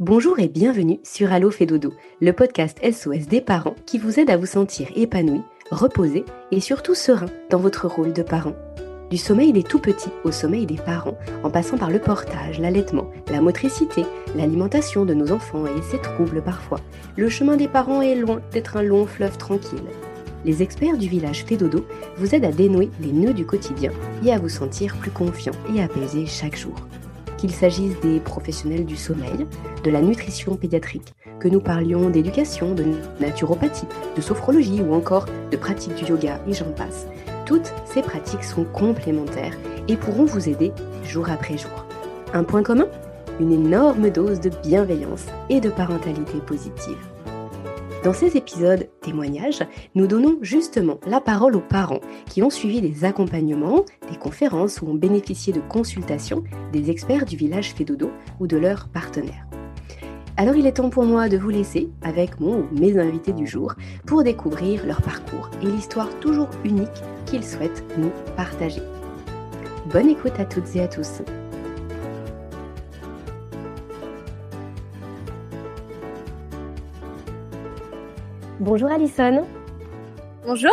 Bonjour et bienvenue sur Allo fait dodo, le podcast SOS des parents qui vous aide à vous sentir épanoui, reposé et surtout serein dans votre rôle de parent. Du sommeil des tout petits au sommeil des parents, en passant par le portage, l'allaitement, la motricité, l'alimentation de nos enfants et ses troubles parfois, le chemin des parents est loin d'être un long fleuve tranquille. Les experts du village Fédodo vous aident à dénouer les nœuds du quotidien et à vous sentir plus confiant et apaisé chaque jour qu'il s'agisse des professionnels du sommeil, de la nutrition pédiatrique, que nous parlions d'éducation, de naturopathie, de sophrologie ou encore de pratique du yoga et j'en passe. Toutes ces pratiques sont complémentaires et pourront vous aider jour après jour. Un point commun? Une énorme dose de bienveillance et de parentalité positive. Dans ces épisodes témoignages, nous donnons justement la parole aux parents qui ont suivi des accompagnements, des conférences ou ont bénéficié de consultations des experts du village Fédodo ou de leurs partenaires. Alors il est temps pour moi de vous laisser avec mon ou mes invités du jour pour découvrir leur parcours et l'histoire toujours unique qu'ils souhaitent nous partager. Bonne écoute à toutes et à tous. Bonjour Alison. Bonjour.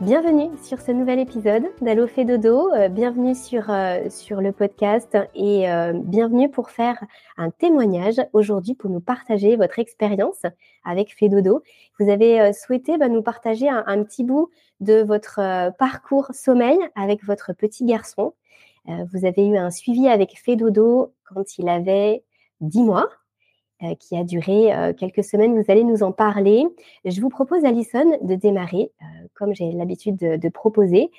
Bienvenue sur ce nouvel épisode d'Allo fait dodo. Euh, bienvenue sur, euh, sur le podcast et euh, bienvenue pour faire un témoignage aujourd'hui pour nous partager votre expérience avec Fedodo. Vous avez souhaité bah, nous partager un, petit bout de votre parcours sommeil avec votre petit garçon. vous avez eu un suivi avec Fedodo quand il avait 10 mois. Euh, qui a duré euh, quelques semaines. Vous allez nous en parler. Je vous propose, Alison, de démarrer, euh, comme j'ai l'habitude de, proposer,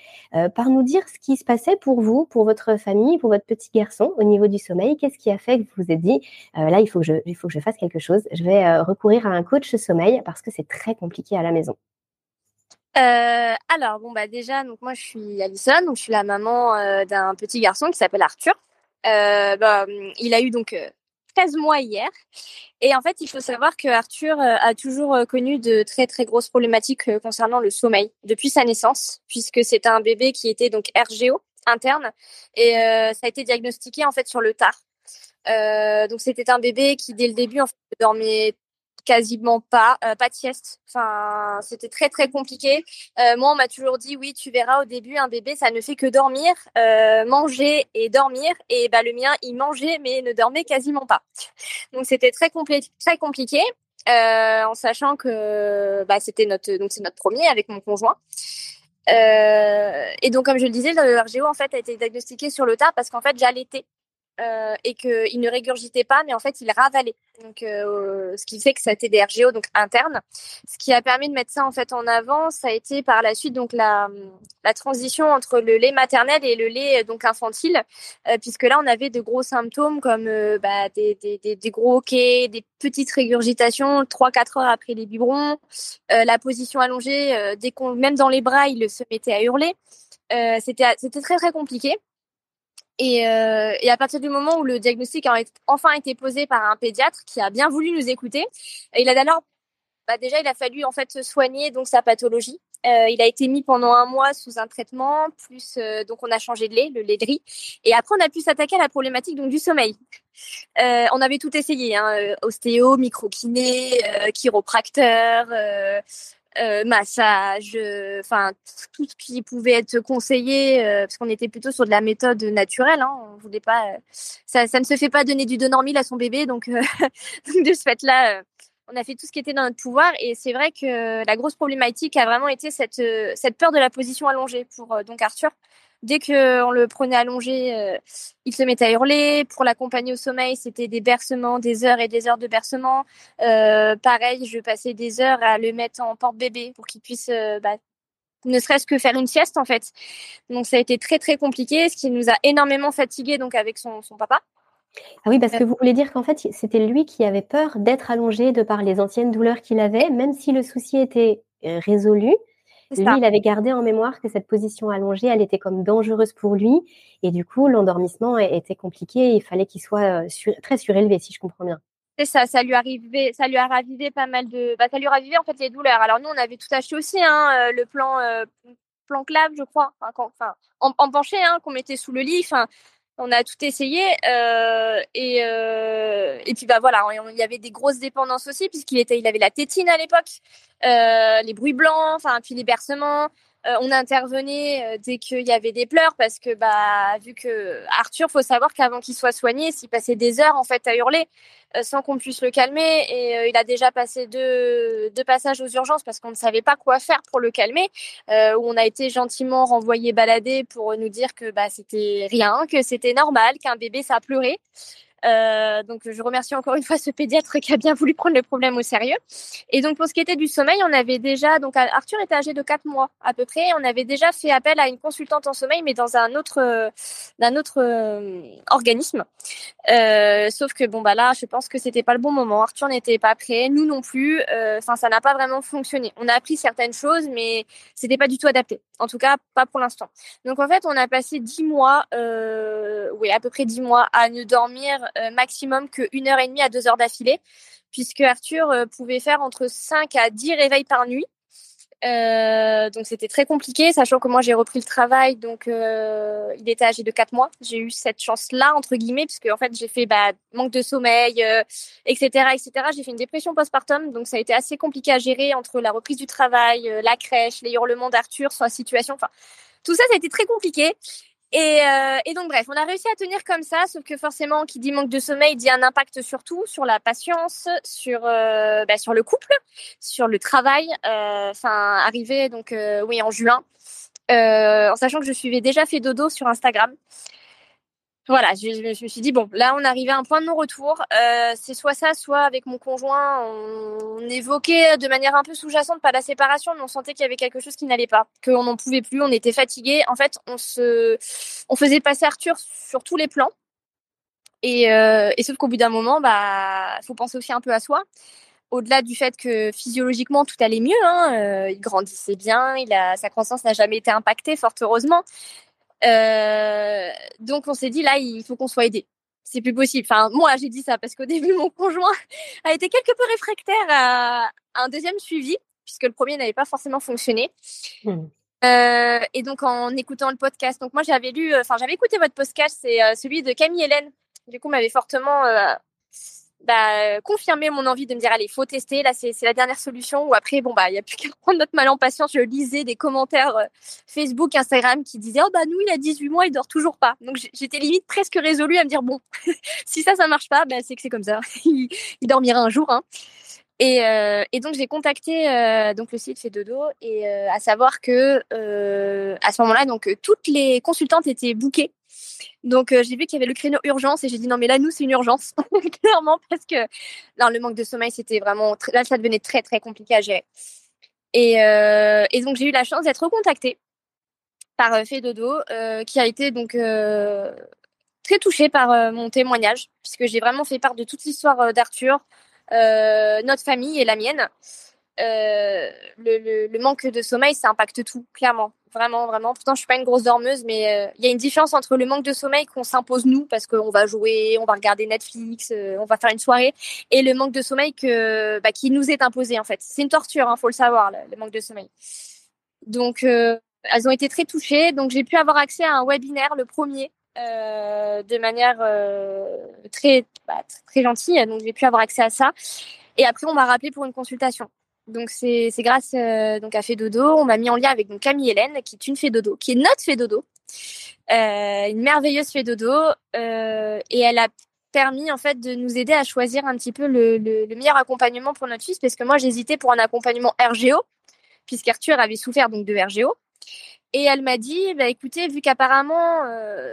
par nous dire ce qui se passait pour vous, pour votre famille, pour votre petit garçon au niveau du sommeil. Qu'est-ce qui a fait que vous vous êtes dit, là, il faut, que je, fasse quelque chose. Je vais recourir à un coach sommeil parce que c'est très compliqué à la maison? alors, bon, bah déjà, donc moi, je suis Alison, donc je suis la maman d'un petit garçon qui s'appelle Arthur. Bah, il a eu donc 13 mois hier. Et en fait, il faut savoir que Arthur euh, a toujours euh, connu de très très grosses problématiques euh, concernant le sommeil depuis sa naissance, puisque c'est un bébé qui était donc RGO interne et ça a été diagnostiqué en fait sur le tard. donc c'était un bébé qui dès le début en fait, dormait quasiment pas, euh, pas de sieste. Enfin, c'était très très compliqué. Euh, moi, on m'a toujours dit oui, tu verras au début un bébé, ça ne fait que dormir, euh, manger et dormir. Et bah le mien, il mangeait mais ne dormait quasiment pas. Donc c'était très compliqué, très compliqué. en sachant que bah, c'était notre donc c'est notre premier avec mon conjoint. et donc comme je le disais, le RGO en fait a été diagnostiqué sur le tard parce qu'en fait j'allaitais euh, et qu'il ne régurgitait pas, mais en fait, il ravalait. Donc, euh, ce qui fait que ça a été des RGO donc internes. Ce qui a permis de mettre ça en fait en avant, ça a été par la suite donc la, transition entre le lait maternel et le lait donc infantile, euh, puisque là, on avait de gros symptômes comme bah, des, gros hoquets, des petites régurgitations 3-4 heures après les biberons, la position allongée, même dans les bras, il se mettait à hurler. c'était très très compliqué. Et, euh, et, à partir du moment où le diagnostic a enfin été posé par un pédiatre qui a bien voulu nous écouter, il a d'abord, bah déjà, il a fallu en fait soigner donc sa pathologie. Euh, il a été mis pendant un mois sous un traitement, plus euh, donc on a changé de lait, le lait de riz, et après on a pu s'attaquer à la problématique donc du sommeil. On avait tout essayé, hein, ostéo, microkiné, chiropracteur, euh, massage, euh, enfin tout ce qui pouvait être conseillé, euh, parce qu'on était plutôt sur de la méthode naturelle. Hein, on voulait pas, ça, ça, ne se fait pas donner du Donormil à son bébé, donc, de ce fait-là, on a fait tout ce qui était dans notre pouvoir. Et c'est vrai que la grosse problématique a vraiment été cette, cette peur de la position allongée pour donc Arthur. Dès qu'on le prenait allongé, euh, il se mettait à hurler. Pour l'accompagner au sommeil, c'était des bercements, des heures et des heures de bercement. Euh, pareil, je passais des heures à le mettre en porte-bébé pour qu'il puisse euh, bah, ne serait-ce que faire une sieste en fait. Donc ça a été très très compliqué, ce qui nous a énormément fatigué donc avec son, son papa. Ah oui, parce que vous voulez dire qu'en fait, c'était lui qui avait peur d'être allongé de par les anciennes douleurs qu'il avait, même si le souci était résolu, lui, il avait gardé en mémoire que cette position allongée, elle était comme dangereuse pour lui. Et du coup, l'endormissement était compliqué. Il fallait qu'il soit euh, très surélevé, si je comprends bien. C'est ça, ça lui arrivait, ça lui a ravivé pas mal de, bah, ça lui a ravivé en fait les douleurs. Alors nous, on avait tout acheté aussi, hein, euh, le plan, euh, plan clave, je crois, enfin, en, penché, hein, qu'on mettait sous le lit. Enfin, On a tout essayé euh, et euh, et puis bah voilà, il y avait des grosses dépendances aussi puisqu'il était, il avait la tétine à l'époque, euh, les bruits blancs, enfin puis les bercements. Euh, on intervenait euh, dès qu'il y avait des pleurs parce que bah vu que Arthur, faut savoir qu'avant qu'il soit soigné, s'il passait des heures en fait à hurler euh, sans qu'on puisse le calmer et il a déjà passé deux, deux passages aux urgences parce qu'on ne savait pas quoi faire pour le calmer où on a été gentiment renvoyé balader pour nous dire que bah c'était rien, que c'était normal, qu'un bébé ça pleurait. Euh, donc, je remercie encore une fois ce pédiatre qui a bien voulu prendre le problème au sérieux. Et donc, pour ce qui était du sommeil, on avait déjà, donc Arthur était âgé de 4 mois à peu près, on avait déjà fait appel à une consultante en sommeil, mais dans un autre, d'un autre euh, organisme. Euh, sauf que bon bah là, je pense que c'était pas le bon moment. Arthur n'était pas prêt, nous non plus. Euh, enfin, ça n'a pas vraiment fonctionné. On a appris certaines choses, mais c'était pas du tout adapté. En tout cas, pas pour l'instant. Donc en fait, on a passé 10 mois, oui à peu près 10 mois, à ne dormir euh, maximum que une heure et demie à deux heures d'affilée, puisque Arthur euh, pouvait faire entre 5 à 10 réveils par nuit. Euh, donc c'était très compliqué, sachant que moi j'ai repris le travail, donc il était âgé de 4 mois. J'ai eu cette chance-là entre guillemets, puisque en fait j'ai fait bah, manque de sommeil, etc., etc. J'ai fait une dépression postpartum, donc ça a été assez compliqué à gérer entre la reprise du travail, la crèche, les hurlements d'Arthur, sa situation. Enfin, tout ça, ça a été très compliqué. Et, euh, et, donc bref, on a réussi à tenir comme ça, sauf que forcément, qui dit manque de sommeil dit un impact sur tout, sur la patience, sur euh, bah, sur le couple, sur le travail. Euh, enfin, arrivé donc euh, oui en juin, euh, en sachant que je suivais déjà fait dodo sur Instagram voilà, je, me suis dit, bon, là, on arrivait à un point de non-retour. Euh, c'est soit ça, soit avec mon conjoint, on, évoquait de manière un peu sous-jacente, pas la séparation, mais on sentait qu'il y avait quelque chose qui n'allait pas, qu'on n'en pouvait plus, on était fatigué. En fait, on se, on faisait passer Arthur sur tous les plans. Et, euh, et sauf qu'au bout d'un moment, bah, faut penser aussi un peu à soi. Au-delà du fait que physiologiquement tout allait mieux, hein, euh, il grandissait bien, sa croissance n'a jamais été impactée, fort heureusement. Euh, donc on s'est dit là, il faut qu'on soit aidé. C'est plus possible. Enfin, moi, j'ai dit ça parce qu'au début, mon conjoint a été quelque peu réfractaire à un deuxième suivi, puisque le premier n'avait pas forcément fonctionné. Mmh. Euh, et donc, en écoutant le podcast, donc moi, j'avais lu, euh, enfin, j'avais écouté votre podcast, c'est celui de Camille Hélène. Du coup, m'avait fortement bah, confirmer mon envie de me dire allez, faut tester. Là, c'est la dernière solution. Ou après, bon bah, il y a plus qu'à prendre notre mal en patience. Je lisais des commentaires euh, Facebook, Instagram qui disaient oh bah nous, il a 18 mois, il dort toujours pas. Donc j'étais limite presque résolue à me dire bon, si ça, ça marche pas, bah, c'est que c'est comme ça. il, dormira un jour. Hein. Et, euh, donc j'ai contacté euh, donc le site fait dodo et à savoir que à ce moment-là donc toutes les consultantes étaient bookées donc euh, j'ai vu qu'il y avait le créneau urgence et j'ai dit non mais là nous c'est une urgence clairement parce que non, le manque de sommeil c'était vraiment là ça devenait très très compliqué à gérer. Et, euh, et donc j'ai eu la chance d'être contactée par euh, Dodo euh, qui a été donc très touchée par mon témoignage puisque j'ai vraiment fait part de toute l'histoire d'Arthur, notre famille et la mienne. Le, le, manque de sommeil, ça impacte tout, clairement vraiment, vraiment. Pourtant, je suis pas une grosse dormeuse, mais euh, il y a une différence entre le manque de sommeil qu'on s'impose nous parce qu'on va jouer, on va regarder Netflix, euh, on va faire une soirée, et le manque de sommeil bah, qui nous est imposé en fait. C'est une torture, hein, faut le savoir, le, manque de sommeil. Donc, euh, elles ont été très touchées. Donc, j'ai pu avoir accès à un webinaire, le premier, de manière très, bah, très gentille. Donc, j'ai pu avoir accès à ça. Et après, on m'a rappelé pour une consultation. Donc c'est grâce euh, donc à Fédodo, on m'a mis en lien avec donc Camille Hélène qui est une Fédodo, qui est notre Fédodo, euh, une merveilleuse Fédodo, euh, et elle a permis en fait de nous aider à choisir un petit peu le, le, le meilleur accompagnement pour notre fils parce que moi j'hésitais pour un accompagnement RGO puisqu'Arthur avait souffert donc de RGO. Et elle m'a dit, bah, écoutez, vu qu'apparemment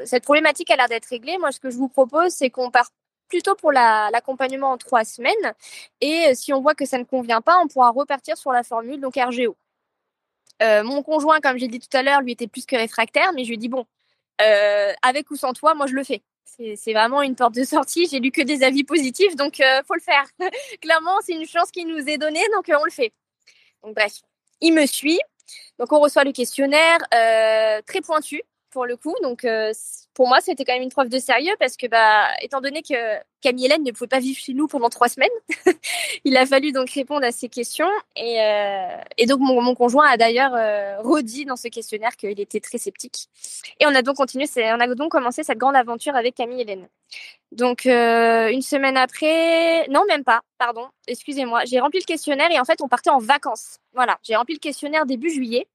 cette problématique a l'air d'être réglée, moi ce que je vous propose, c'est qu'on parte plutôt pour l'accompagnement en trois semaines. Et euh, si on voit que ça ne convient pas, on pourra repartir sur la formule donc RGO. Euh, mon conjoint, comme j'ai dit tout à l'heure, lui était plus que réfractaire, mais je lui ai dit bon, euh, avec ou sans toi, moi je le fais. C'est vraiment une porte de sortie. J'ai lu que des avis positifs, donc euh, faut le faire. Clairement, c'est une chance qui nous est donnée, donc on le fait. Donc bref, il me suit. Donc on reçoit le questionnaire très pointu pour le coup. Donc pour moi, c'était quand même une preuve de sérieux parce que, bah, étant donné que Camille Hélène ne pouvait pas vivre chez nous pendant trois semaines, il a fallu donc répondre à ces questions. Et, euh, donc, mon, mon, conjoint a d'ailleurs euh, redit dans ce questionnaire qu'il était très sceptique. Et on a donc continué, on a donc commencé cette grande aventure avec Camille Hélène. Donc, euh, une semaine après, non, même pas, pardon, excusez-moi, j'ai rempli le questionnaire et en fait, on partait en vacances. Voilà, j'ai rempli le questionnaire début juillet.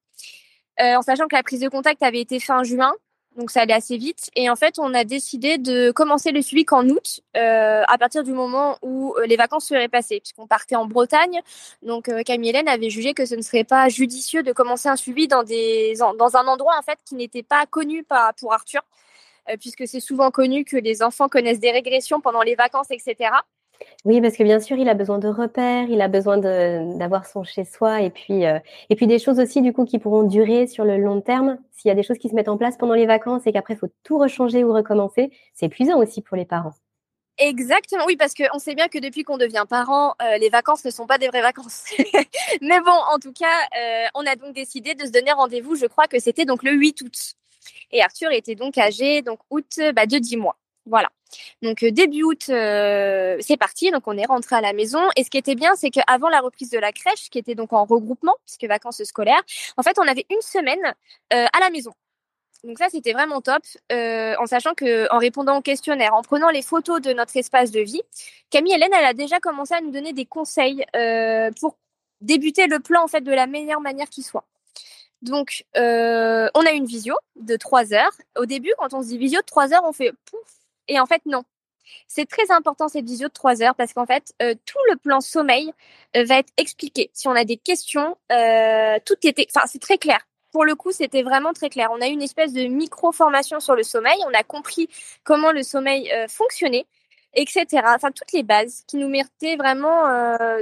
Euh, en sachant que la prise de contact avait été fin juin donc ça allait assez vite. Et en fait, on a décidé de commencer le suivi qu'en août, euh, à partir du moment où euh, les vacances seraient passées, puisqu'on partait en Bretagne. Donc euh, Camille Hélène avait jugé que ce ne serait pas judicieux de commencer un suivi dans des dans un endroit en fait qui n'était pas connu par, pour Arthur, euh, puisque c'est souvent connu que les enfants connaissent des régressions pendant les vacances, etc. Oui, parce que bien sûr, il a besoin de repères, il a besoin d'avoir son chez-soi et puis euh, et puis des choses aussi du coup qui pourront durer sur le long terme. S'il y a des choses qui se mettent en place pendant les vacances et qu'après il faut tout rechanger ou recommencer, c'est épuisant aussi pour les parents. Exactement, oui, parce qu'on sait bien que depuis qu'on devient parent, euh, les vacances ne sont pas des vraies vacances. Mais bon, en tout cas, euh, on a donc décidé de se donner rendez-vous. Je crois que c'était donc le 8 août. Et Arthur était donc âgé, donc août, bah, de 10 mois. Voilà. Donc euh, début août, euh, c'est parti. Donc on est rentré à la maison. Et ce qui était bien, c'est qu'avant la reprise de la crèche, qui était donc en regroupement, puisque vacances scolaires, en fait, on avait une semaine euh, à la maison. Donc ça, c'était vraiment top, en sachant que en répondant au questionnaire, en prenant les photos de notre espace de vie, Camille Hélène, elle a déjà commencé à nous donner des conseils pour débuter le plan en fait de la meilleure manière qui soit. Donc, on a une visio de trois heures. Au début, quand on se dit visio de trois heures, on fait pouf, et en fait, non. C'est très important cette visio de trois heures parce qu'en fait, euh, tout le plan sommeil euh, va être expliqué. Si on a des questions, euh, tout enfin, c'est très clair. Pour le coup, c'était vraiment très clair. On a eu une espèce de micro-formation sur le sommeil. On a compris comment le sommeil fonctionnait, etc. Enfin, toutes les bases qui nous méritaient vraiment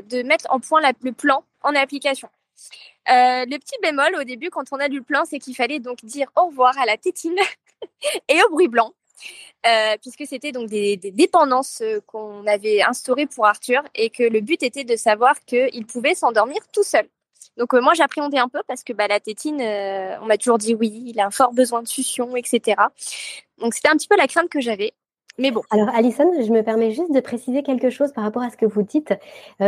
de mettre en point le plan en application. le petit bémol au début, quand on a lu le plan, c'est qu'il fallait donc dire au revoir à la tétine et au bruit blanc. Euh, puisque c'était donc des, dépendances euh, qu'on avait instaurées pour Arthur et que le but était de savoir qu'il pouvait s'endormir tout seul. Donc euh, moi j'appréhendais un peu parce que bah, la tétine, on m'a toujours dit oui, il a un fort besoin de succion, etc. Donc c'était un petit peu la crainte que j'avais. Mais bon. Alors, Alison, je me permets juste de préciser quelque chose par rapport à ce que vous dites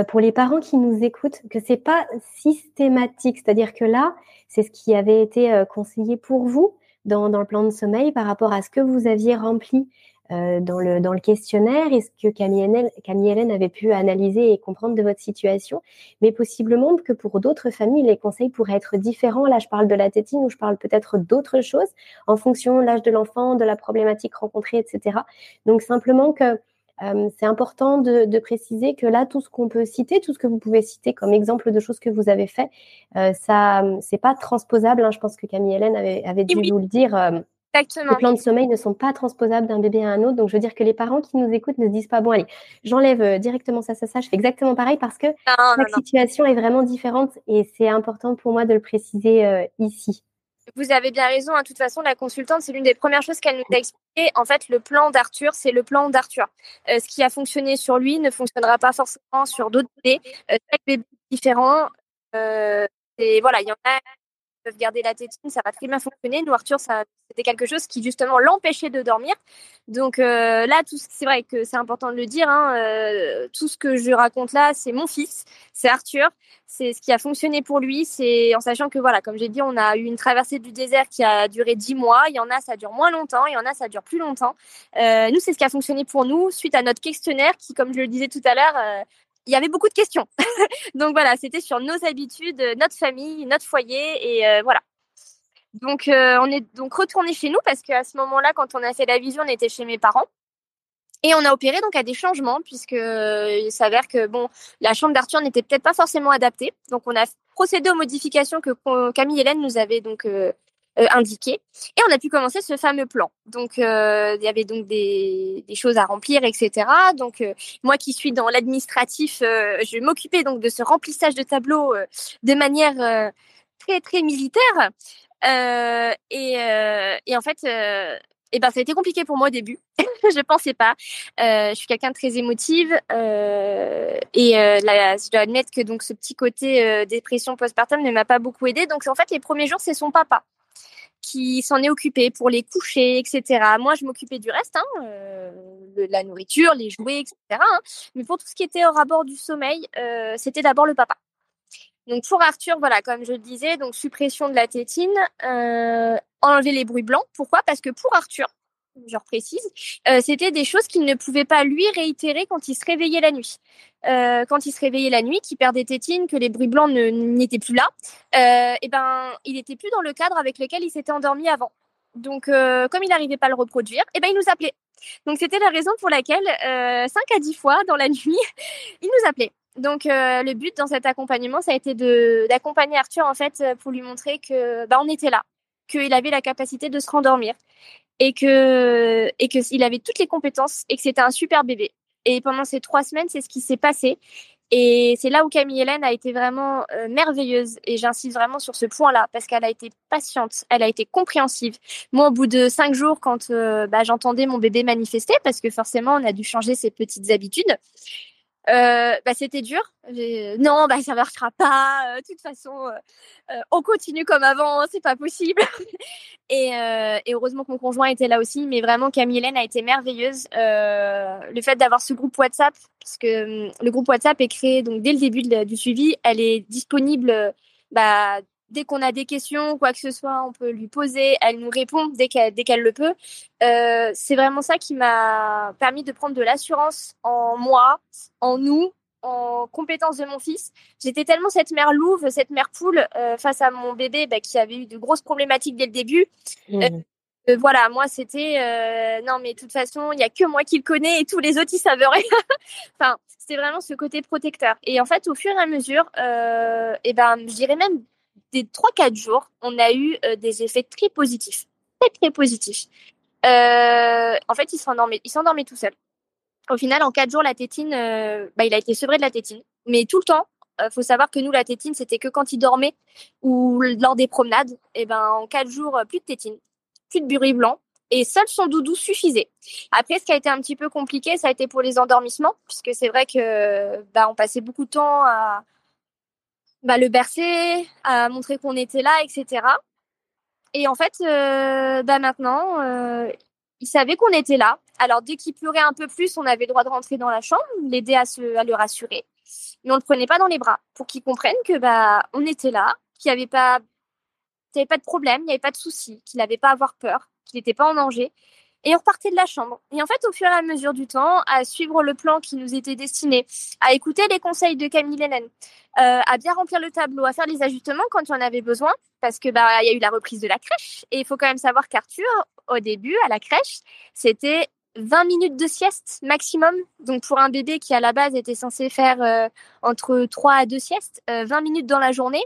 pour les parents qui nous écoutent, que c'est pas systématique. C'est-à-dire que là, c'est ce qui avait été conseillé pour vous, dans, dans, le plan de sommeil par rapport à ce que vous aviez rempli euh, dans, le, dans le questionnaire et ce que Camille Hélène, Camille Hélène avait pu analyser et comprendre de votre situation. Mais possiblement que pour d'autres familles, les conseils pourraient être différents. Là, je parle de la tétine ou je parle peut-être d'autres choses en fonction de l'âge de l'enfant, de la problématique rencontrée, etc. Donc simplement que euh, c'est important de, de, préciser que là, tout ce qu'on peut citer, tout ce que vous pouvez citer comme exemple de choses que vous avez fait, euh, ça, c'est pas transposable. Hein. Je pense que Camille Hélène avait, avait dû vous le dire. Euh, Exactement. Les plans de sommeil ne sont pas transposables d'un bébé à un autre. Donc, je veux dire que les parents qui nous écoutent ne se disent pas, bon, allez, j'enlève directement ça, ça, ça. Je fais exactement pareil parce que non, chaque non, situation non. est vraiment différente et c'est important pour moi de le préciser euh, ici. Vous avez bien raison. Hein. De toute façon, la consultante, c'est l'une des premières choses qu'elle nous a expliqué. En fait, le plan d'Arthur, c'est le plan d'Arthur. Euh, ce qui a fonctionné sur lui ne fonctionnera pas forcément sur d'autres bébés. Euh, chaque bébé est. Euh, et voilà, il y en a peuvent garder la tétine, ça va très bien fonctionner. Nous, Arthur, c'était quelque chose qui justement l'empêchait de dormir. Donc euh, là, c'est vrai que c'est important de le dire. Hein, euh, tout ce que je raconte là, c'est mon fils, c'est Arthur, c'est ce qui a fonctionné pour lui. C'est en sachant que voilà, comme j'ai dit, on a eu une traversée du désert qui a duré dix mois. Il y en a, ça dure moins longtemps. Il y en a, ça dure plus longtemps. Euh, nous, c'est ce qui a fonctionné pour nous suite à notre questionnaire qui, comme je le disais tout à l'heure, il y avait beaucoup de questions. donc voilà, c'était sur nos habitudes, notre famille, notre foyer et euh, voilà. Donc euh, on est donc retourné chez nous parce qu'à ce moment-là, quand on a fait la vision, on était chez mes parents. Et on a opéré donc à des changements puisque il s'avère que bon, la chambre d'Arthur n'était peut-être pas forcément adaptée. Donc on a procédé aux modifications que Camille Hélène nous avait donc euh, indiqué et on a pu commencer ce fameux plan. Donc euh, il y avait donc des, choses à remplir, etc. Donc euh, moi qui suis dans l'administratif, euh, je m'occuper donc de ce remplissage de tableau de manière très très militaire. et, en fait, et ben ça a été compliqué pour moi au début. je pensais pas. je suis quelqu'un de très émotive et je dois admettre que donc ce petit côté dépression postpartum ne m'a pas beaucoup aidé. Donc en fait les premiers jours c'est son papa qui s'en est occupé pour les coucher, etc. Moi, je m'occupais du reste, hein, euh, la nourriture, les jouets, etc. Hein. Mais pour tout ce qui était au rapport du sommeil, euh, c'était d'abord le papa. Donc pour Arthur, voilà, comme je le disais, donc suppression de la tétine, euh, enlever les bruits blancs. Pourquoi? Parce que pour Arthur, je précise, euh, c'était des choses qu'il ne pouvait pas lui réitérer quand il se réveillait la nuit. Euh, quand il se réveillait la nuit, qu'il perdait tétine, que les bruits blancs n'étaient plus là, euh, et ben il n'était plus dans le cadre avec lequel il s'était endormi avant. Donc comme il n'arrivait pas à le reproduire, et ben il nous appelait. Donc c'était la raison pour laquelle 5 à 10 fois dans la nuit, il nous appelait. Donc le but dans cet accompagnement, ça a été d'accompagner Arthur en fait pour lui montrer que bah, on était là, qu'il avait la capacité de se rendormir et que et que il avait toutes les compétences et que c'était un super bébé. Et pendant ces trois semaines, c'est ce qui s'est passé. Et c'est là où Camille Hélène a été vraiment euh, merveilleuse. Et j'insiste vraiment sur ce point-là parce qu'elle a été patiente, elle a été compréhensive. Moi, au bout de cinq jours, quand euh, bah, j'entendais mon bébé manifester, parce que forcément, on a dû changer ses petites habitudes, euh, bah, c'était dur. Non, bah, ça marchera pas. De toute façon, on continue comme avant, c'est pas possible. et, et, heureusement que mon conjoint était là aussi. Mais vraiment, Camille Hélène a été merveilleuse. le fait d'avoir ce groupe WhatsApp, parce que hum, le groupe WhatsApp est créé donc dès le début du suivi, elle est disponible bah, dès qu'on a des questions, quoi que ce soit, on peut lui poser. Elle nous répond dès qu'elle dès qu'elle le peut. Euh, c'est vraiment ça qui m'a permis de prendre de l'assurance en moi, en nous, en compétences de mon fils. J'étais tellement cette mère louve, cette mère poule euh, face à mon bébé bah, qui avait eu de grosses problématiques dès le début. Mmh. Euh, voilà, moi c'était non mais de toute façon il y a que moi qui le connais et tous les autres ils savent rien. enfin c'était vraiment ce côté protecteur. Et en fait au fur et à mesure, et ben je dirais même des 3-4 jours, on a eu euh, des effets très positifs. Très, très positifs. Euh, en fait, il s'endormait, tout seul. Au final, en 4 jours, la tétine, euh, bah, il a été sevré de la tétine. Mais tout le temps, il faut savoir que nous, la tétine, c'était que quand il dormait ou lors des promenades. Et ben, en 4 jours, plus de tétine, plus de bruit blanc. Et seul son doudou suffisait. Après, ce qui a été un petit peu compliqué, ça a été pour les endormissements, puisque c'est vrai que bah, on passait beaucoup de temps à, bah, le bercer, à montrer qu'on était là, etc. Et en fait, euh, bah maintenant, euh, il savait qu'on était là. Alors dès qu'il pleurait un peu plus, on avait le droit de rentrer dans la chambre, l'aider à, se, à le rassurer. Mais on ne le prenait pas dans les bras pour qu'il comprenne que bah on était là, qu'il n'y avait pas, avait pas de problème, il n'y avait pas de souci, qu'il n'avait pas à avoir peur, qu'il n'était pas en danger et on repartait de la chambre. Et en fait, au fur et à mesure du temps, à suivre le plan qui nous était destiné, à écouter les conseils de Camille Hélène, euh, à bien remplir le tableau, à faire les ajustements quand il en avait besoin, parce que bah y a eu la reprise de la crèche. Et il faut quand même savoir qu'Arthur, au début, à la crèche, c'était 20 minutes de sieste maximum. Donc pour un bébé qui à la base était censé faire euh, entre 3 à 2 siestes, 20 euh, minutes dans la journée,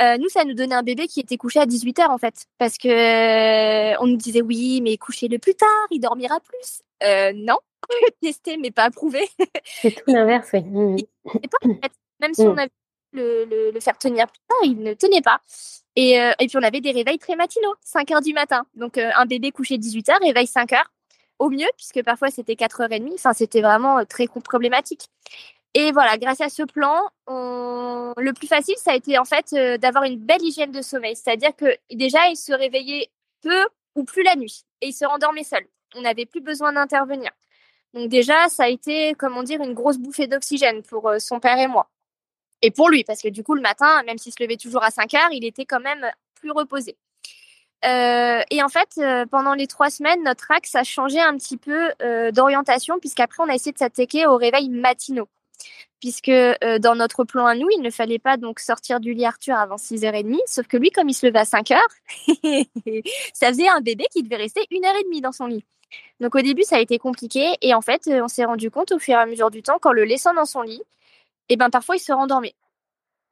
euh, nous, ça nous donnait un bébé qui était couché à 18 heures en fait, parce que euh, on nous disait oui, mais couchez-le plus tard, il dormira plus. Euh, non, testé mais pas approuvé. C'est tout l'inverse, oui. Mmh. Même si on mmh. avait le, le, faire tenir plus tard, il ne tenait pas. Et, et puis on avait des réveils très matinaux, 5 heures du matin. Donc un bébé couché 18 heures, réveille 5 heures au mieux, puisque parfois c'était 4h30. Enfin, c'était vraiment très problématique. Et voilà, grâce à ce plan, le plus facile, ça a été en fait euh, d'avoir une belle hygiène de sommeil. C'est-à-dire que déjà, il se réveillait peu ou plus la nuit et il se rendormait seul. On n'avait plus besoin d'intervenir. Donc déjà, ça a été, comment dire, une grosse bouffée d'oxygène pour euh, son père et moi. Et pour lui, parce que du coup, le matin, même s'il se levait toujours à 5 heures, il était quand même plus reposé. Euh, et en fait, pendant les trois semaines, notre axe a changé un petit peu d'orientation, puisqu'après, on a essayé de s'attaquer aux réveils matinaux puisque euh, dans notre plan à nous, il ne fallait pas donc sortir du lit Arthur avant 6h30, sauf que lui, comme il se levait à 5h, ça faisait un bébé qui devait rester une heure et demie dans son lit. Donc au début, ça a été compliqué, et en fait, on s'est rendu compte au fur et à mesure du temps qu'en le laissant dans son lit, et eh ben parfois il se rendormait.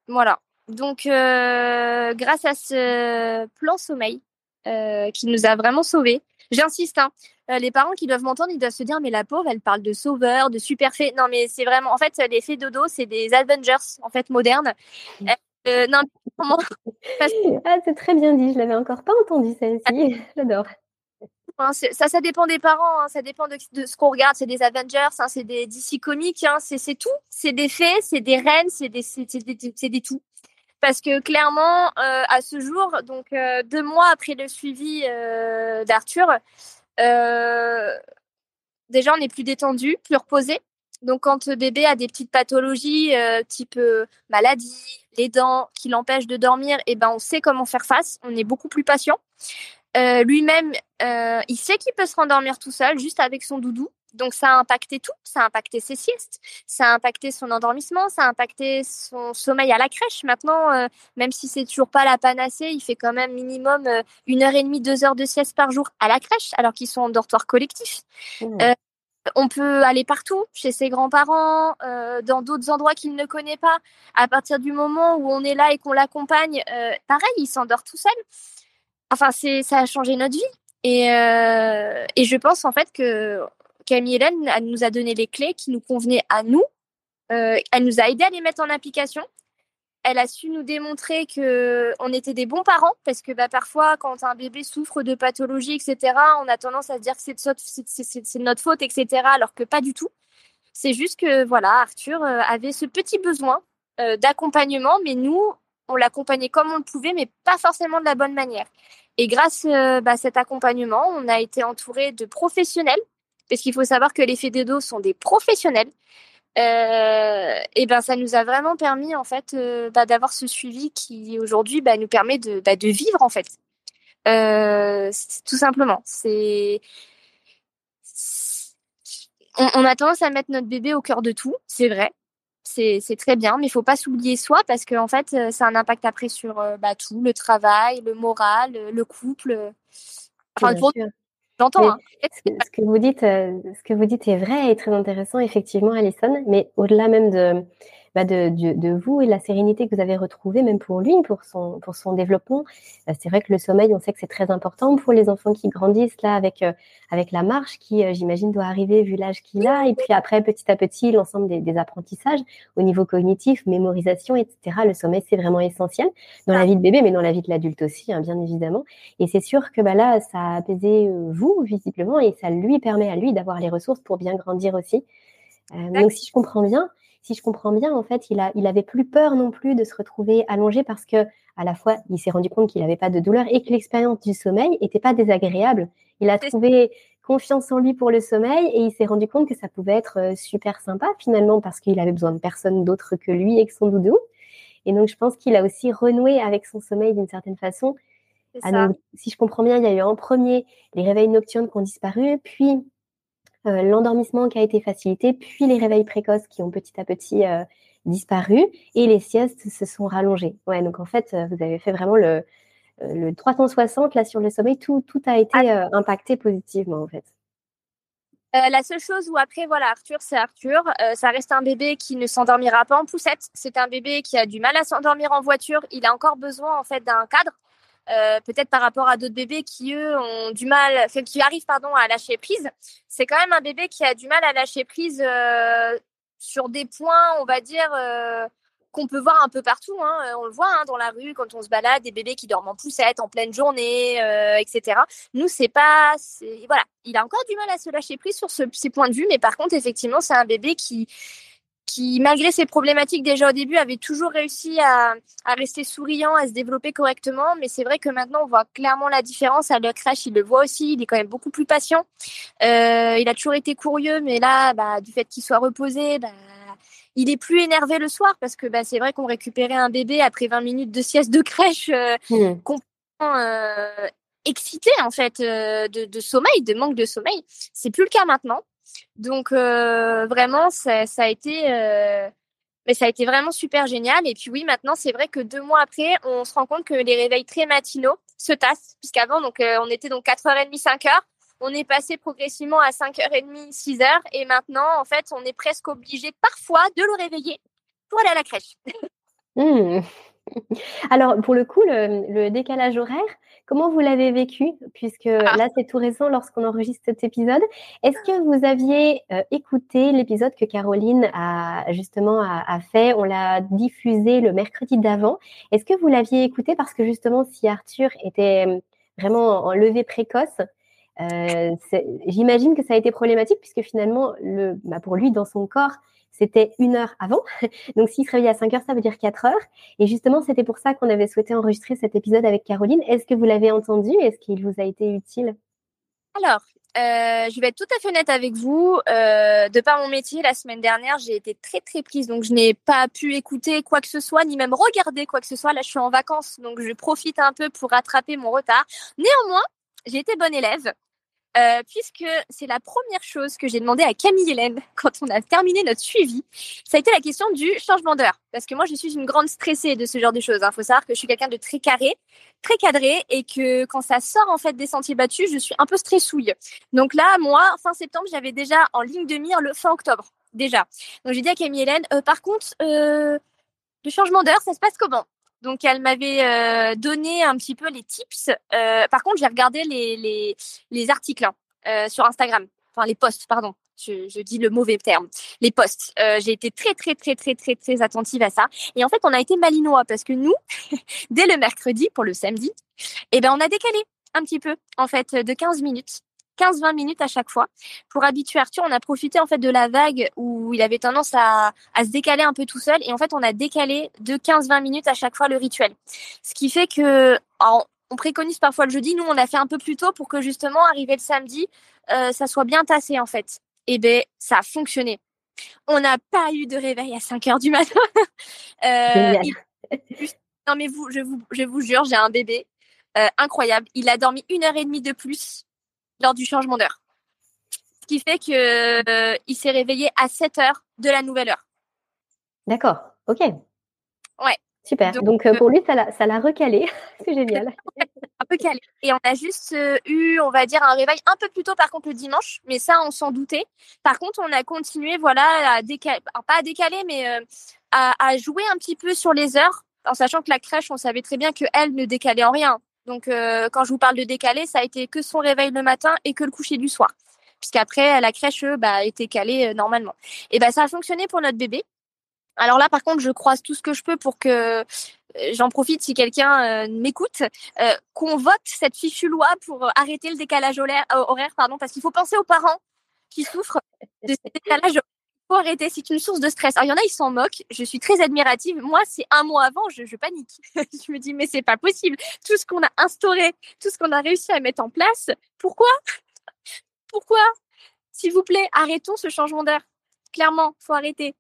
Voilà. Donc euh, grâce à ce plan sommeil euh, qui nous a vraiment sauvés, J'insiste, hein. Euh, les parents qui doivent m'entendre, ils doivent se dire, mais la pauvre, elle parle de sauveur, de super fée. Non, mais c'est vraiment, en fait, les fées dodo, c'est des Avengers, en fait, modernes. Mmh. Euh, non, Ah, c'est très bien dit, je l'avais encore pas entendu celle-ci. J'adore. Hein, ça, ça dépend des parents, hein. ça dépend de, ce qu'on regarde. C'est des Avengers, hein, c'est des DC comiques, c'est tout. C'est des fées, c'est des reines, c'est des, c'est des, des tout. parce que clairement, à ce jour, donc deux mois après le suivi d'Arthur, déjà on est plus détendu, plus reposé. Donc, quand bébé a des petites pathologies, euh, type euh, maladie, les dents, qui l'empêchent de dormir, eh ben, on sait comment faire face. On est beaucoup plus patient. Euh, lui-même, il sait qu'il peut se rendormir tout seul, juste avec son doudou. Donc, ça a impacté tout. Ça a impacté ses siestes, ça a impacté son endormissement, ça a impacté son sommeil à la crèche. Maintenant, même si c'est toujours pas la panacée, il fait quand même minimum une heure et demie, deux heures de sieste par jour à la crèche, alors qu'ils sont en dortoir collectif. Mmh. On peut aller partout, chez ses grands-parents, euh, dans d'autres endroits qu'il ne connaît pas. À partir du moment où on est là et qu'on l'accompagne, euh, pareil, il s'endort tout seul. Enfin, c'est, ça a changé notre vie. Et, euh, et je pense en fait que Camille Hélène elle nous a donné les clés qui nous convenaient à nous. elle nous a aidé à les mettre en application. Elle a su nous démontrer que on était des bons parents parce que bah, parfois quand un bébé souffre de pathologie etc on a tendance à se dire que c'est de, notre faute etc alors que pas du tout. C'est juste que voilà Arthur euh, avait ce petit besoin euh, d'accompagnement mais nous on l'accompagnait comme on le pouvait mais pas forcément de la bonne manière. Et grâce euh, bah, à cet accompagnement on a été entouré de professionnels parce qu'il faut savoir que les fédédos sont des professionnels euh, et ben ça nous a vraiment permis en fait euh, bah, d'avoir ce suivi qui aujourd'hui bah, nous permet de, bah, de vivre en fait. Euh, tout simplement. C'est on, a tendance à mettre notre bébé au cœur de tout, c'est vrai. C'est très bien, mais il faut pas s'oublier soi parce qu'en en fait, ça a un impact après sur tout, le travail, le moral, le couple. Enfin, J'entends. Hein. Ce, que vous dites, euh, ce que vous dites est vrai et très intéressant, effectivement, Alison. Mais au-delà même de, bah, de, de, vous et la sérénité que vous avez retrouvée, même pour lui, pour son, pour son développement. Bah, c'est vrai que le sommeil, on sait que c'est très important pour les enfants qui grandissent là avec, euh, avec la marche qui, euh, j'imagine, doit arriver vu l'âge qu'il a. Et puis après, petit à petit, l'ensemble des, des, apprentissages au niveau cognitif, mémorisation, etc. Le sommeil, c'est vraiment essentiel dans la vie de bébé, mais dans la vie de l'adulte aussi, hein, bien évidemment. Et c'est sûr que bah, là, ça a apaisé euh, vous, visiblement, et ça lui permet à lui d'avoir les ressources pour bien grandir aussi. donc, si je comprends bien, si je comprends bien, en fait, il, a, il avait plus peur non plus de se retrouver allongé parce que, à la fois, il s'est rendu compte qu'il n'avait pas de douleur et que l'expérience du sommeil n'était pas désagréable. Il a trouvé confiance en lui pour le sommeil et il s'est rendu compte que ça pouvait être euh, super sympa finalement parce qu'il avait besoin de personne d'autre que lui et que son doudou. Et donc, je pense qu'il a aussi renoué avec son sommeil d'une certaine façon. Ah, si je comprends bien, il y a eu en premier les réveils nocturnes qui ont disparu, puis l'endormissement qui a été facilité, puis les réveils précoces qui ont petit à petit euh, disparu et les siestes se sont rallongées. Ouais, donc en fait, euh, vous avez fait vraiment le, le 360 là sur le sommeil, tout, tout a été ah. impacté positivement en fait. la seule chose où après, voilà, Arthur, c'est Arthur. ça reste un bébé qui ne s'endormira pas en poussette. C'est un bébé qui a du mal à s'endormir en voiture. Il a encore besoin en fait d'un cadre. Euh, peut-être par rapport à d'autres bébés qui eux ont du mal, qui arrivent pardon à lâcher prise. C'est quand même un bébé qui a du mal à lâcher prise euh, sur des points, on va dire. Euh, qu'on peut voir un peu partout, hein. on le voit hein, dans la rue quand on se balade, des bébés qui dorment en poussette en pleine journée, etc. Nous, c'est pas, voilà, il a encore du mal à se lâcher prise sur ce, ces points de vue, mais par contre, effectivement, c'est un bébé qui qui, malgré ses problématiques déjà au début, avait toujours réussi à, rester souriant, à se développer correctement. Mais c'est vrai que maintenant, on voit clairement la différence. À le crash, il le voit aussi. Il est quand même beaucoup plus patient. Euh, il a toujours été curieux, mais là, bah, du fait qu'il soit reposé, bah, il est plus énervé le soir parce que bah, c'est vrai qu'on récupérait un bébé après 20 minutes de sieste de crèche euh, mmh. complètement euh, excité en fait de, de, sommeil, de manque de sommeil. C'est plus le cas maintenant. Donc euh, vraiment, ça, a été, euh, mais ça a été vraiment super génial. Et puis oui, maintenant c'est vrai que deux mois après, on se rend compte que les réveils très matinaux se tassent, puisqu'avant donc euh, on était donc 4h30, 5h. On est passé progressivement à 5h30, 6h, et maintenant en fait, on est presque obligé parfois de le réveiller pour aller à la crèche. Mmh. Alors, pour le coup, le, décalage horaire, comment vous l'avez vécu? Puisque ah. là, c'est tout récent lorsqu'on enregistre cet épisode. Est-ce que vous aviez euh, écouté l'épisode que Caroline a justement a, fait? On l'a diffusé le mercredi d'avant. Est-ce que vous l'aviez écouté? Parce que justement, si Arthur était euh, vraiment en levée précoce, euh, j'imagine que ça a été problématique puisque finalement, le, bah, pour lui, dans son corps, c'était une heure avant. Donc, s'il se réveillait à 5 heures, ça veut dire 4 heures. Et justement, c'était pour ça qu'on avait souhaité enregistrer cet épisode avec Caroline. Est-ce que vous l'avez entendu? Est-ce qu'il vous a été utile? Alors, euh, je vais être tout à fait honnête avec vous. Euh, de par mon métier, la semaine dernière, j'ai été très très prise, donc je n'ai pas pu écouter quoi que ce soit, ni même regarder quoi que ce soit. Là, je suis en vacances, donc je profite un peu pour rattraper mon retard. Néanmoins, j'ai été bonne élève. Euh, puisque c'est la première chose que j'ai demandé à Camille Hélène quand on a terminé notre suivi. Ça a été la question du changement d'heure. Parce que moi, je suis une grande stressée de ce genre de choses. Il hein. faut savoir que je suis quelqu'un de très carré, très cadré, et que quand ça sort en fait des sentiers battus, je suis un peu stressouille. Donc là, moi, fin septembre, j'avais déjà en ligne de mire le fin octobre. Déjà. Donc j'ai dit à Camille Hélène, euh, par contre, euh, le changement d'heure, ça se passe comment? Donc, elle m'avait euh, donné un petit peu les tips. Euh, par contre, j'ai regardé les, les, les articles hein, euh, sur Instagram. Enfin, les posts, pardon. Je, je, dis le mauvais terme. Les posts. j'ai été très, très, très, très, très, très attentive à ça. Et en fait, on a été malinois parce que nous, dès le mercredi pour le samedi, eh ben, on a décalé un petit peu, en fait, de 15 minutes. 15-20 minutes à chaque fois. Pour habituer Arthur, on a profité en fait de la vague où il avait tendance à, à se décaler un peu tout seul et en fait on a décalé de 15-20 minutes à chaque fois le rituel. Ce qui fait que on préconise parfois le jeudi, nous on a fait un peu plus tôt pour que justement arrivé le samedi, euh, ça soit bien tassé en fait. Et eh ben ça a fonctionné. On n'a pas eu de réveil à 5 heures du matin. euh, non mais vous, je vous, je vous jure, j'ai un bébé euh, incroyable. Il a dormi une heure et demie de plus lors du changement d'heure. Ce qui fait qu'il euh, s'est réveillé à 7 heures de la nouvelle heure. D'accord, ok. Ouais. Super. Donc, euh, pour lui, ça l'a recalé. C'est génial. un peu calé. Et on a juste euh, eu, on va dire, un réveil un peu plus tôt, par contre, le dimanche. Mais ça, on s'en doutait. Par contre, on a continué, voilà, à décaler, pas à décaler, mais à, à, jouer un petit peu sur les heures, en sachant que la crèche, on savait très bien qu'elle ne décalait en rien. Donc, euh, quand je vous parle de décalé, ça a été que son réveil le matin et que le coucher du soir. Puisqu'après, la crèche, bah, était calée euh, normalement. Et ben, ça a fonctionné pour notre bébé. Alors là, par contre, je croise tout ce que je peux pour que euh, j'en profite si quelqu'un m'écoute, qu'on vote cette fichue loi pour arrêter le décalage horaire, horaire pardon, parce qu'il faut penser aux parents qui souffrent de ce décalage faut arrêter, c'est une source de stress. Alors, il y en a, ils s'en moquent. Je suis très admirative. Moi, c'est un mois avant, je, panique. je me dis, mais c'est pas possible. Tout ce qu'on a instauré, tout ce qu'on a réussi à mettre en place, pourquoi? Pourquoi? S'il vous plaît, arrêtons ce changement d'air. Clairement, faut arrêter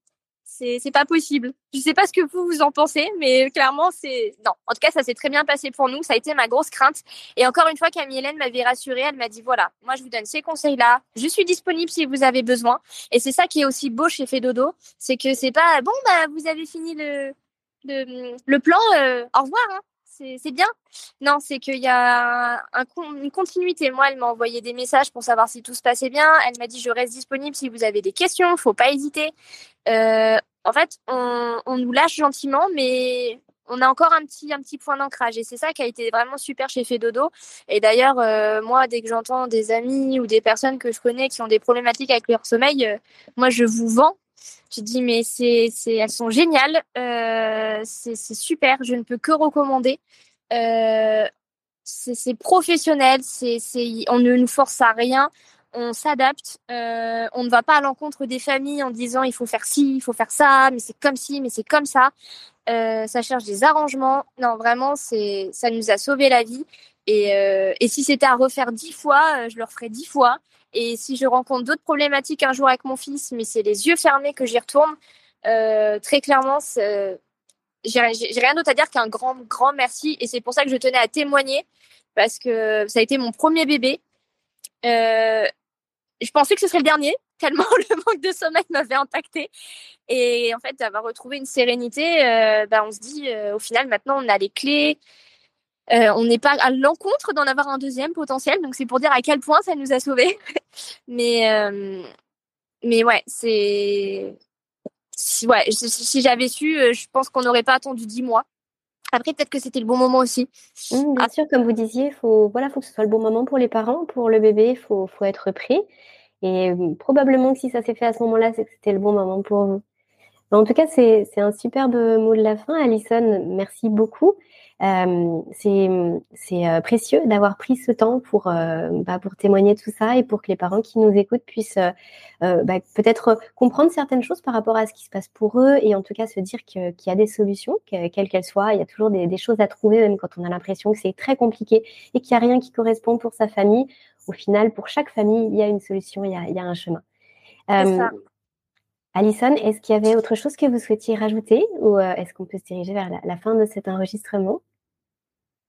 c'est pas possible. Je sais pas ce que vous vous en pensez, mais clairement c'est non. En tout cas, ça s'est très bien passé pour nous. Ça a été ma grosse crainte. Et encore une fois, Camille Hélène m'avait rassurée. Elle m'a dit voilà, moi je vous donne ces conseils là. Je suis disponible si vous avez besoin. Et c'est ça qui est aussi beau chez Fedodo, c'est que c'est pas bon bah vous avez fini le le, le plan. Euh, au revoir. Hein c'est bien. Non, c'est qu'il y a un, une continuité. Moi, elle m'a envoyé des messages pour savoir si tout se passait bien. Elle m'a dit je reste disponible si vous avez des questions. Faut pas hésiter. Euh, en fait, on, nous lâche gentiment, mais on a encore un petit un petit point d'ancrage. Et c'est ça qui a été vraiment super chez Fedodo. Et d'ailleurs, euh, moi, dès que j'entends des amis ou des personnes que je connais qui ont des problématiques avec leur sommeil, euh, moi, je vous vends. J'ai dit mais c'est, c'est, elles sont géniales, c'est, c'est super, je ne peux que recommander. C'est, c'est professionnel, c'est, on ne nous force à rien, on s'adapte, euh, on ne va pas à l'encontre des familles en disant il faut faire ci, il faut faire ça, mais c'est comme ci, mais c'est comme ça. Euh, ça cherche des arrangements. Non, vraiment, c'est, ça nous a sauvé la vie. Et, euh, et si c'était à refaire dix fois, je le referais dix fois. Et si je rencontre d'autres problématiques un jour avec mon fils, mais c'est les yeux fermés que j'y retourne, très clairement, j'ai rien d'autre à dire qu'un grand, grand merci. Et c'est pour ça que je tenais à témoigner, parce que ça a été mon premier bébé. Je pensais que ce serait le dernier, tellement le manque de sommeil m'avait impacté. Et en fait, d'avoir retrouvé une sérénité, euh, bah, on se dit, au final, maintenant, on a les clés. Euh, on n'est pas à l'encontre d'en avoir un deuxième potentiel, donc c'est pour dire à quel point ça nous a sauvés. mais euh, mais ouais, c'est ouais, si, j'avais su, euh, je pense qu'on n'aurait pas attendu dix mois. Après, peut-être que c'était le bon moment aussi. Mmh, bien sûr, comme vous disiez, faut voilà, faut que ce soit le bon moment pour les parents, pour le bébé, il faut, faut être pris. Et probablement que si ça s'est fait à ce moment-là, c'est que c'était le bon moment pour vous. En tout cas, c'est un superbe mot de la fin, Alison. Merci beaucoup. Euh, c'est euh, précieux d'avoir pris ce temps pour, euh, bah, pour témoigner tout ça et pour que les parents qui nous écoutent puissent bah, peut-être comprendre certaines choses par rapport à ce qui se passe pour eux et en tout cas se dire qu'il y a des solutions, quelles qu'elles soient. Il y a toujours des, choses à trouver, même quand on a l'impression que c'est très compliqué et qu'il n'y a rien qui correspond pour sa famille. Au final, pour chaque famille, il y a une solution, il y a, il y a un chemin. Alison, est-ce qu'il y avait autre chose que vous souhaitiez rajouter ou euh, est-ce qu'on peut se diriger vers la, fin de cet enregistrement?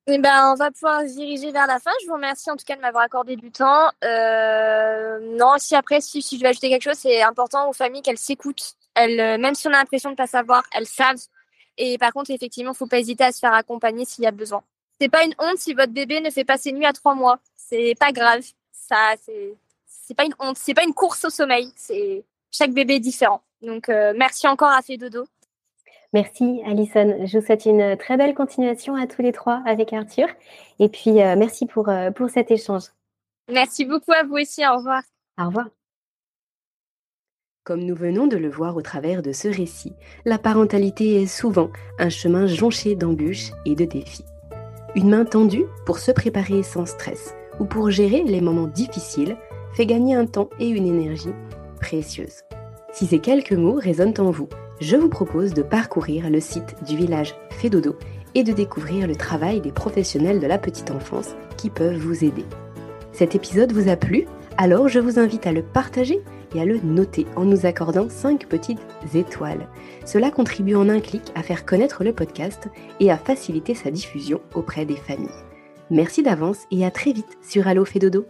Eh ben, on va pouvoir se diriger vers la fin. Je vous remercie en tout cas de m'avoir accordé du temps. Euh, non, si après, si, je vais ajouter quelque chose, c'est important aux familles qu'elles s'écoutent. Elles, euh, même si on a l'impression de ne pas savoir, elles savent. Et par contre, effectivement, il ne faut pas hésiter à se faire accompagner s'il y a besoin. C'est pas une honte si votre bébé ne fait pas ses nuits à trois mois. C'est pas grave. Ça, c'est, c'est pas une honte. C'est pas une course au sommeil. C'est chaque bébé est différent. Donc, euh, merci encore à Fait Dodo. Merci Alison. Je vous souhaite une très belle continuation à tous les trois avec Arthur. Et puis, euh, merci pour, euh, pour cet échange. Merci beaucoup à vous aussi. Au revoir. Au revoir. Comme nous venons de le voir au travers de ce récit, la parentalité est souvent un chemin jonché d'embûches et de défis. Une main tendue pour se préparer sans stress ou pour gérer les moments difficiles fait gagner un temps et une énergie Si ces quelques mots résonnent en vous, je vous propose de parcourir le site du village Fédodo et de découvrir le travail des professionnels de la petite enfance qui peuvent vous aider. Cet épisode vous a plu? Alors je vous invite à le partager et à le noter en nous accordant 5 petites étoiles. Cela contribue en un clic à faire connaître le podcast et à faciliter sa diffusion auprès des familles. Merci d'avance et à très vite sur Allo Fédodo.